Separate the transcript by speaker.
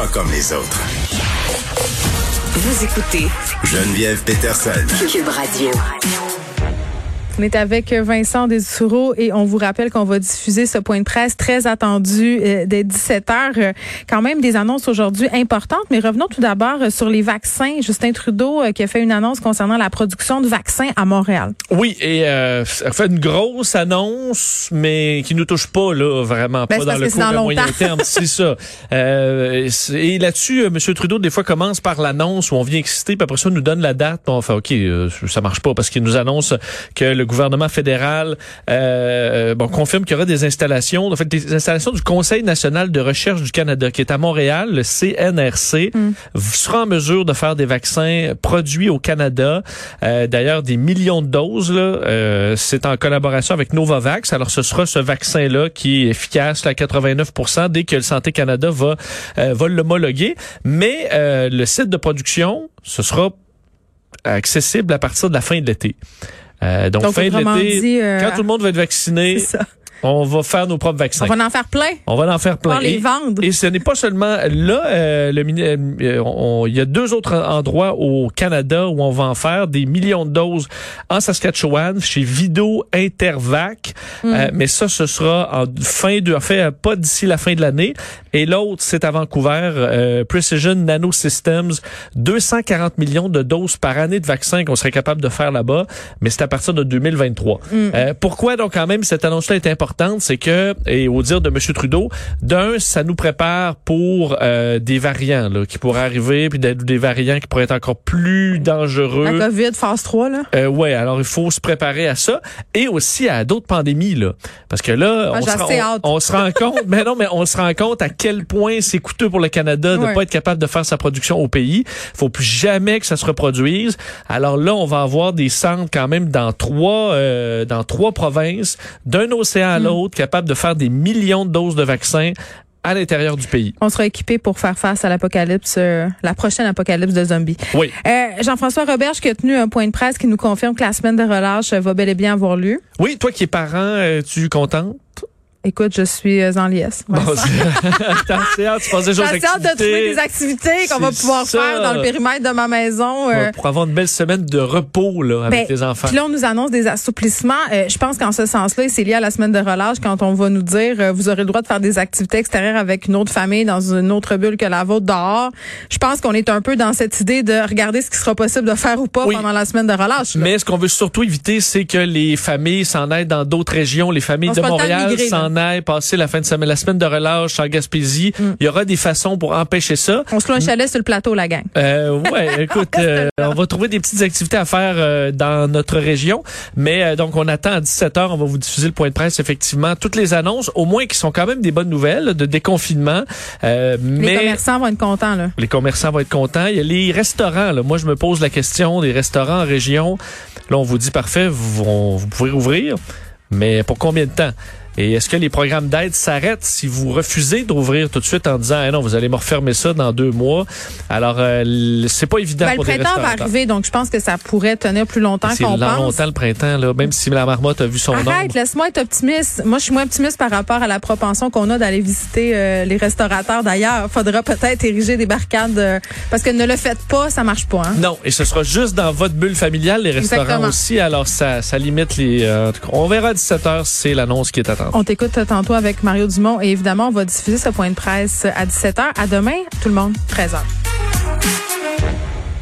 Speaker 1: Pas comme les autres.
Speaker 2: Vous écoutez
Speaker 1: Geneviève Peterson.
Speaker 2: Cube Radio.
Speaker 3: On est avec Vincent Desoureau et on vous rappelle qu'on va diffuser ce point de presse très attendu euh, dès 17 heures. Euh, quand même des annonces aujourd'hui importantes, mais revenons tout d'abord euh, sur les vaccins. Justin Trudeau euh, qui a fait une annonce concernant la production de vaccins à Montréal.
Speaker 4: Oui, et euh, a fait une grosse annonce, mais qui nous touche pas là vraiment
Speaker 3: Ben,
Speaker 4: pas dans le court
Speaker 3: dans
Speaker 4: et moyen terme, c'est ça. Et là-dessus, euh, M. Trudeau des fois commence par l'annonce où on vient exciter, puis après ça nous donne la date, on fait ok, ça marche pas parce qu'il nous annonce que le gouvernement fédéral euh, bon confirme qu'il y aura des installations, en fait des installations du Conseil national de recherche du Canada qui est à Montréal, le CNRC, sera en mesure de faire des vaccins produits au Canada. Euh, D'ailleurs, des millions de doses. Euh, c'est en collaboration avec Novavax. Alors, ce sera ce vaccin-là qui est efficace à 89 dès que le Santé Canada va, euh, va l'homologuer. Mais euh, le site de production, ce sera accessible à partir de la fin de l'été. Euh, donc,
Speaker 3: Donc,
Speaker 4: fin de l'été,
Speaker 3: euh,
Speaker 4: quand tout le monde va être vacciné. on va faire nos propres vaccins.
Speaker 3: On va en faire plein.
Speaker 4: On va en faire plein.
Speaker 3: On va les vendre.
Speaker 4: Et ce n'est pas seulement là. euh, le euh, on- il y a deux autres endroits au Canada où on va en faire des millions de doses en Saskatchewan chez Vido Intervac.
Speaker 3: Mm.
Speaker 4: Euh, mais ça, ce sera en fin de, en fait, euh, pas d'ici la fin de l'année. Et l'autre, c'est à Vancouver, euh, Precision Nanosystems, 240 millions de doses par année de vaccins qu'on serait capable de faire là-bas, mais c'est à partir de 2023. Euh, pourquoi? Donc quand même cette annonce-là est importante, c'est que, et au dire de M. Trudeau, d'un, ça nous prépare pour euh, des variants là, qui pourraient arriver, puis des, variants qui pourraient être encore plus dangereux.
Speaker 3: La COVID, phase 3, là.
Speaker 4: Euh, ouais, alors il faut se préparer à ça et aussi à d'autres pandémies là, parce que là,
Speaker 3: Ah,
Speaker 4: on, se rend, on- on se rend compte, mais non, mais on se rend compte à quel point c'est coûteux pour le Canada de
Speaker 3: Ouais.
Speaker 4: pas être capable de faire sa production au pays. Faut plus jamais que ça se reproduise. Alors là, on va avoir des centres quand même dans trois, euh, dans trois provinces, d'un océan à l'autre, capables de faire des millions de doses de vaccins à l'intérieur du pays.
Speaker 3: On sera équipé pour faire face à l'apocalypse, euh, la prochaine apocalypse de zombies.
Speaker 4: Oui.
Speaker 3: Euh, Jean-François Roberge qui a tenu un point de presse qui nous confirme que la semaine de relâche va bel et bien avoir lieu.
Speaker 4: Oui, toi qui es parent, euh, tu contente?
Speaker 3: Écoute, je suis euh, en liesse.
Speaker 4: Bon, tu penses
Speaker 3: hâte de trouver des activités qu'on va pouvoir
Speaker 4: ça.
Speaker 3: faire dans le périmètre de ma maison. euh,
Speaker 4: Ouais, pour avoir une belle semaine de repos là, avec
Speaker 3: Ben,
Speaker 4: tes enfants.
Speaker 3: Puis là, on nous annonce des assouplissements. Euh, je pense qu'en ce sens-là, c'est lié à la semaine de relâche quand on va nous dire euh, vous aurez le droit de faire des activités extérieures avec une autre famille dans une autre bulle que la vôtre dehors. Je pense qu'on est un peu dans cette idée de regarder ce qui sera possible de faire ou pas
Speaker 4: Oui.
Speaker 3: pendant la semaine de relâche. là.
Speaker 4: Mais ce qu'on veut surtout éviter, c'est que les familles s'en aillent dans d'autres régions. Les familles
Speaker 3: On
Speaker 4: de Montréal
Speaker 3: migrer,
Speaker 4: s'en aillent passer la fin de semaine, la semaine de relâche en Gaspésie.
Speaker 3: Mm.
Speaker 4: Il y aura des façons pour empêcher ça.
Speaker 3: On se loue un chalet sur le plateau, la gang.
Speaker 4: Euh, ouais, écoute, euh, on va trouver des petites activités à faire euh, dans notre région. Mais euh, donc, on attend à 17h, on va vous diffuser le point de presse, effectivement. Toutes les annonces, au moins qui sont quand même des bonnes nouvelles de déconfinement. Euh,
Speaker 3: Les
Speaker 4: mais
Speaker 3: commerçants vont être contents. Là.
Speaker 4: les commerçants vont être contents. Il y a les restaurants. Là. Moi, je me pose la question des restaurants en région. Là, on vous dit parfait, vous, on- vous pouvez ouvrir, mais pour combien de temps? Et est-ce que les programmes d'aide s'arrêtent si vous refusez d'ouvrir tout de suite en disant ah non vous allez me refermer ça dans deux mois? Alors euh, c'est pas évident
Speaker 3: Ben, le
Speaker 4: pour des
Speaker 3: printemps va arriver, donc je pense que ça pourrait tenir plus longtemps
Speaker 4: C'est
Speaker 3: qu'on pense.
Speaker 4: longtemps le printemps là, même si la marmotte a vu son
Speaker 3: Arrête, laisse-moi être optimiste. Moi, je suis moins optimiste par rapport à la propension qu'on a d'aller visiter euh, les restaurateurs d'ailleurs. Faudra peut-être ériger des barricades euh, parce que ne le faites pas, ça marche pas. Hein?
Speaker 4: Non, et ce sera juste dans votre bulle familiale, les restaurants
Speaker 3: Exactement.
Speaker 4: aussi. Alors ça, ça limite les. euh, en tout cas, on verra à 17 h c'est l'annonce qui est attendue.
Speaker 3: On t'écoute tantôt avec Mario Dumont et évidemment, on va diffuser ce point de presse à 17h. À demain, tout le monde, 13h.